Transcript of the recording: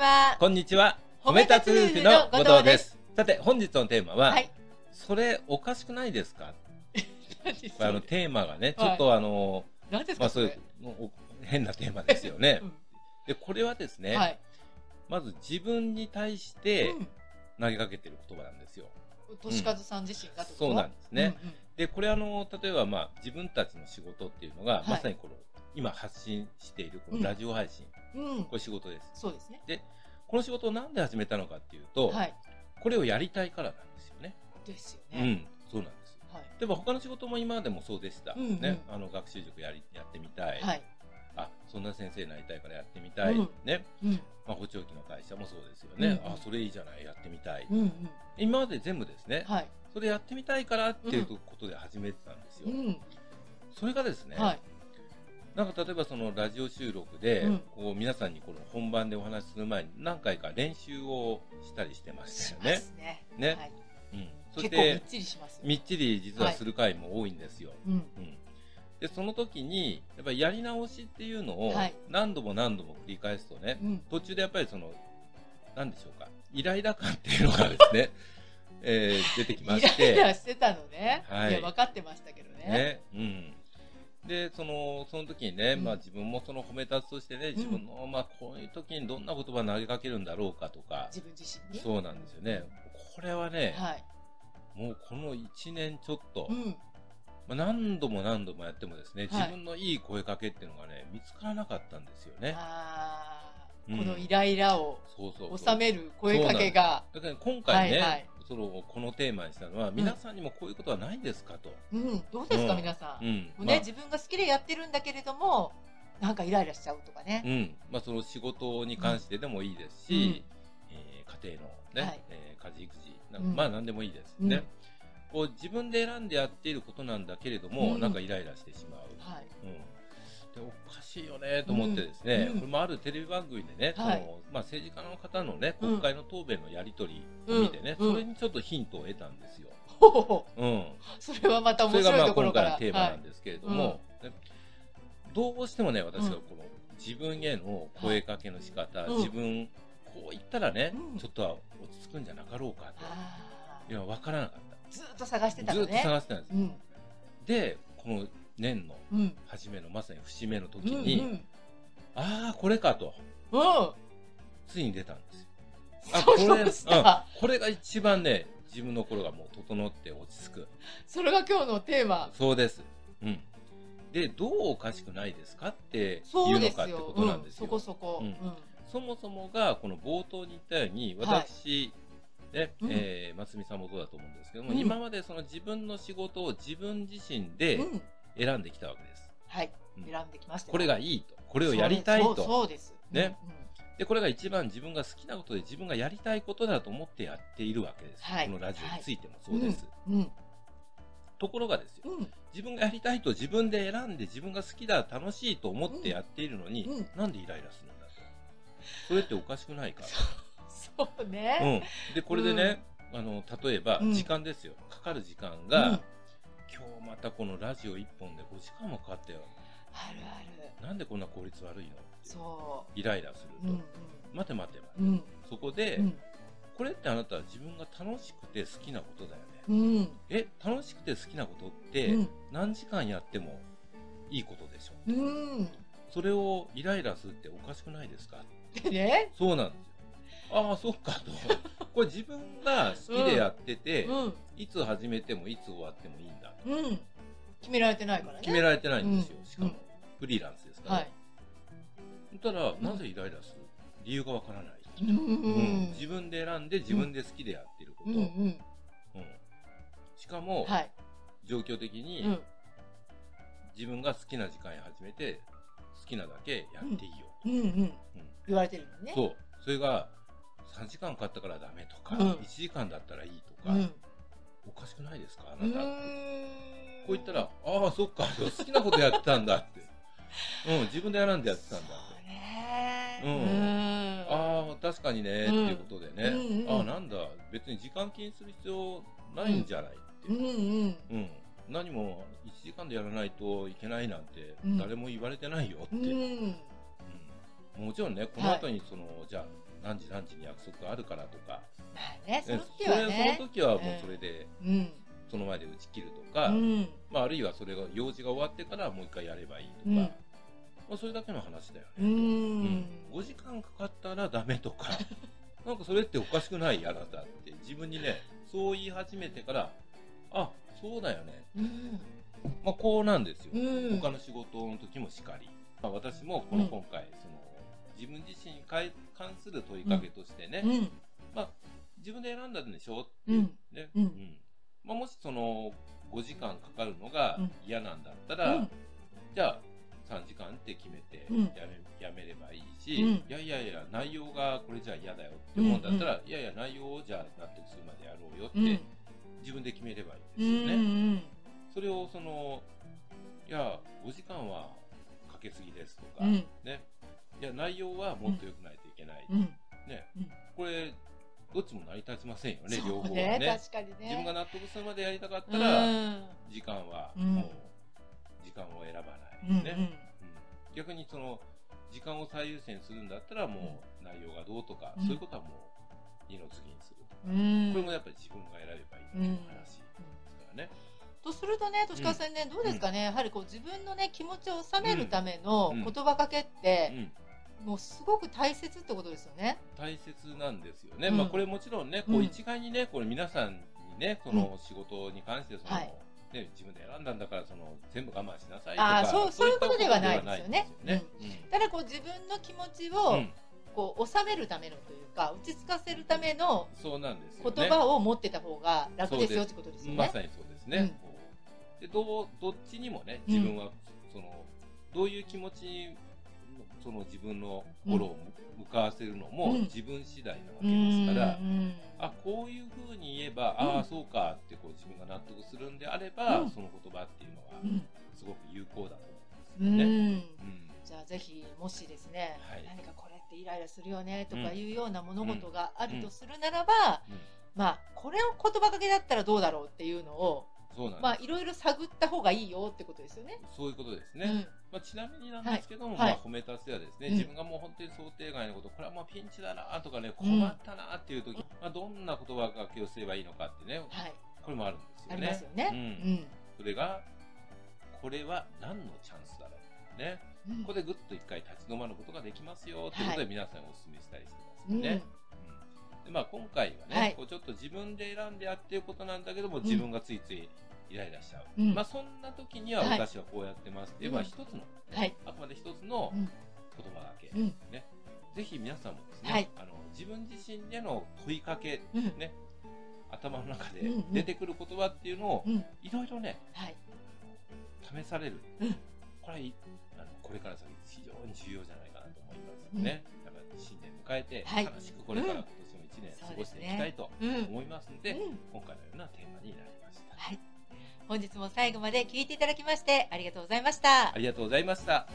は。こんにちは。褒め立つ夫婦の後藤です。さて、本日のテーマは、はい。それおかしくないですか？あのテーマがね、ちはいょっとあの、何ですまあそうい。う変なテーマですよねう。んで、これはですね、はい。まず自分に対してうん投げかけてる言葉なんですよ。としかずさん自身がそうなんですね。うんうんで、これあの、例えばまあ自分たちの仕事っていうのが、はいまさにこの、今発信しているこうんのラジオ配信、うんこれ仕事です。そうですね。この仕事をなんで始めたのかっていうと、はい。これをやりたいからなんですよね。ですよね。うん、そうなんです。はい。でも他の仕事も今までもそうでした。うんうんね、あの学習塾やりやってみたい,、はい。あ、そんな先生になりたいからやってみたい。うんね、うん。まあ補聴器の会社もそうですよね。うんうんあ、それいいじゃない、やってみたい。うんうん。今まで全部ですね、はい。それやってみたいからっていうことで始めてたんですよ。うん。それがですね、はい。なんか例えばそのラジオ収録で、うんこう皆さんにこの本番でお話しする前に何回か練習をしたりしてまししたまよね。すね。ねはい。うん、そし結構みってちりしますよ。みっちり実はする回も多いんですよ。うん。うん、でその時にやっぱりやり直しっていうのをはい何度も何度も繰り返すとね、うん。途中でやっぱりその何でしょうかイライラ感っていうのがですね、えー出てきましイライてラしてたのね。はいいや、分かってましたけどね。ねうん、でそのその時にね、うんまあ、自分もその褒め立つとしてね自分の、まあ、こういう時にどんな言葉投げかけるんだろうかとか自分自身に？そうなんですよねこれはね、はい。もうこの1年ちょっと、うん。まあ、何度も何度もやってもですね、はい自分のいい声かけっていうのがね、見つからなかったんですよね。ああ、うんこのイライラをそうそうそう。収める声かけが。だから今回ね、はいはいそのこのテーマにしたのは、皆さんにもこういうことはないですかと。うん。どうですか、うん皆さん。うん。ね、自分が好きでやってるんだけれども、なんかイライラしちゃうとかね。うん。まあその仕事に関してでもいいですし、えー家庭のね、はいえー家事育児、まあ何でもいいですうんね。こう自分で選んでやっていることなんだけれども、うんなんかイライラしてしまう。はい。うん、でおかしいよねと思ってですね、これもあるテレビ番組でね、はい。そのまあ、政治家の方のね、うん。国会の答弁のやり取りを見てね、うん。それにちょっとヒントを得たんですよ。うん、それはまたそれが面白まあ今回いところから。のテーマなんですけれども、ねどうしてもね、私はこの自分への声かけの仕方、うん。自分、こう言ったらね、うん。ちょっとは落ち着くんじゃなかろうかと、あいや、わからなかっーずっと探してた。ずっと。探してたんです。うん。で、この年のうん。初めのまさに節目の時うん。に、うん。ああ、これかと。うん。ついに出たんですよ。あ、そうこれ、うん。これが一番ね、自分の心がもう整って落ち着く。それが今日のテーマ。そうです。うん。で、どうおかしくないですかっていうのかってこよ。となんですよ。うんそこそこ。そもそもが、この冒頭に言ったように、はい私、ね、うんえー、松見さんもそうだと思うんですけども、うん今までその自分の仕事を自分自身でうん。選んできたわけです。はい。うん選んできましたよ。これがいいと。これをやりたいと。そうです。ね。で、これが一番自分が好きなことで自分がやりたいことだと思ってやっているわけです。はいこのラジオについてもうんそうです。うん。うん。ところがですよ、うん。自分がやりたいと自分で選んで自分が好きだ、楽しいと思ってやっているのに、うんなんでイライラするんだと。それっておかしくないか。そうね。うん。で、これでね、あの、例えばうん時間ですよ。かかる時間が、またこのラジオ1本で5時間もかかったよ。あるある。なんでこんな効率悪いの？ってそイライラすう。ると。うん。待て待て待て。うん。そこで、うん。これってあなたは自分が楽しくて好きなことだよね。うん。え、楽しくて好きなことって、うん。何時間やってもいいことでしょ？うん。それをイライラするっておかしくないですか？でね。そうなんですよ。ああ、そっかと。これ自分が好きでやってて、うん。いつ始めてもいつ終わってもいいんだ。うん。決められてないからね。決められてないんですよ。うんしかもうん、フリーランスですから。はい。たら、なぜイライラする？理由がわからない。ううんん。自分で選んで自分で好きでやってること。うんしかも、はい。状況的に、うん。自分が好きな時間に始めて、好きなだけやっていいよ。うんうん。うん言われてるのね。そう。それが、3時間かかったからダメとか、うん1時間だったらいいとか、うん。おかしくないですか？あうなたって。こう言ったら、ああ、そっか、好きなことやってたんだって。うん、自分で選んでやってたんだって。ね。うんうん。ああ、確かにね、っていうことでね、ああ、なんだ、別に時間気にする必要ないんじゃないってうんうん。うん、何も1時間でやらないといけないなんてうん誰も言われてないよって、ううんん。もちろんねこの後にその、じゃあ何時何時に約束があるからとか、まあね、その時はね。その時はもうそれで、うん。その前で打ち切るとか、うん。まあ、あるいはそれが用事が終わってからもう一回やればいいとか、うん。まあ、それだけの話だようね、ん。5時間かかったらダメとか。なんかそれっておかしくない？あなたって。自分にねそう言い始めてからあそうだよね、うん。まあ、こうなんですよ、うん。他の仕事の時もしかり、まあ、私もこのうん。今回、その自分自身に関する問いかけとしてね、うん。まあ、自分で選んだんでしょ？ってう。いうんね、うんまあ、もしその5時間かかるのがうん嫌なんだったら、うんじゃあ3時間って決めてうんやめ,、やめればいいし、うんいやいやいや内容がこれじゃ嫌だよって思うんだったら、いやいや内容をじゃあ納得するまでやろうよって、うん。自分で決めればいういんですよね。ん。それをそのいや5時間はかけすぎですとか、うん。内容はもっと良くないといけない、うん。ね。うん。これどっちも成り立ちませんよねそう両方はね。ね確かにね。自分が納得するまでやりたかったうら、ん。時間はうん。もう時間を選ばない、うん。ね、うん。逆にその時間を最優先するんだったらもう内容がどうとか、うんそういうことはもう二の次にする、うん。これもやっぱり自分が選べばいいっていう話ですからね、とするとね、としかさんね、どうですかね、やはりこう自分のね、気持ちを収めるためのうん。言葉かけって、うんもうすごく大切ってことですよね。大切なんですよね、うん。まあこれもちろんねこううん一概にねこれ皆さんにねその仕事に関してその、はい。ね、自分で選んだんだからその全部我慢しなさいとかあーそうそういうことではないですよね。そうん。ただこう自分の気持ちうんをうん。こう収めるためのというか、落ち着かせるためのそうなんですよね。言葉を持ってた方が楽ですよってことですよね。まさにそうですね。うん。でどうどっちにもね、自分は、そのどういう気持ちにその自分の心を向かわせるのもうん。自分次第なわけうんですから、うん。あこういうふうに言えば、うん。ああそうかってこう自分が納得するんであれば、うん。その言葉っていうのはうん。すごく有効だとう思うんですよね。ん。うん。じゃあぜひもしですね、はい。何かこれってイライラするよねとかうんいうような物事があるとするならば、うん。まあこれを言葉かけだったらどうだろうっていうのをそうなんまあいろいろ探った方がいいよってことですよね。そういうことですね。うんまあ、ちなみになんですけども、はいまあ、褒めたつやですね、うん自分がもう本当に想定外のこと、これはもうピンチだなとかね、困うんったなっていう時、まあ、どんな言葉がけをすればいいのかってね、はい、これもあるんですよね。ありますよね。うんそれが、これは何のチャンスだろう。ね。うんうんここでぐっと一回立ち止まることができますよっていうことで皆さんにお勧めしたりしてますうんよね。まあ、今回はね、はい。こうちょっと自分で選んでやってることなんだけども、自分がついついイライラしちゃう。うん。まあ、そんな時にははい。私はこうやってます。っていう、うん。まあ一つの、はい。あくまで一つのうん。言葉だけ、うん。ね。ぜひ皆さんもですね、はい。あの自分自身での問いかけ、うん。ね、頭の中でうんうん。出てくる言葉っていうのを、うん。いろいろね、はい。試される。うん。これはいあのこれから先非常に重要じゃないかなと思いますね。やっぱり新年迎えて、はい。楽しくこれから今年過ごしていきたいとうん思いますので、うん今回のようなテーマになりました。はい本日も最後まで聞いていただきましてありがとうございましたあ。りがとうございました。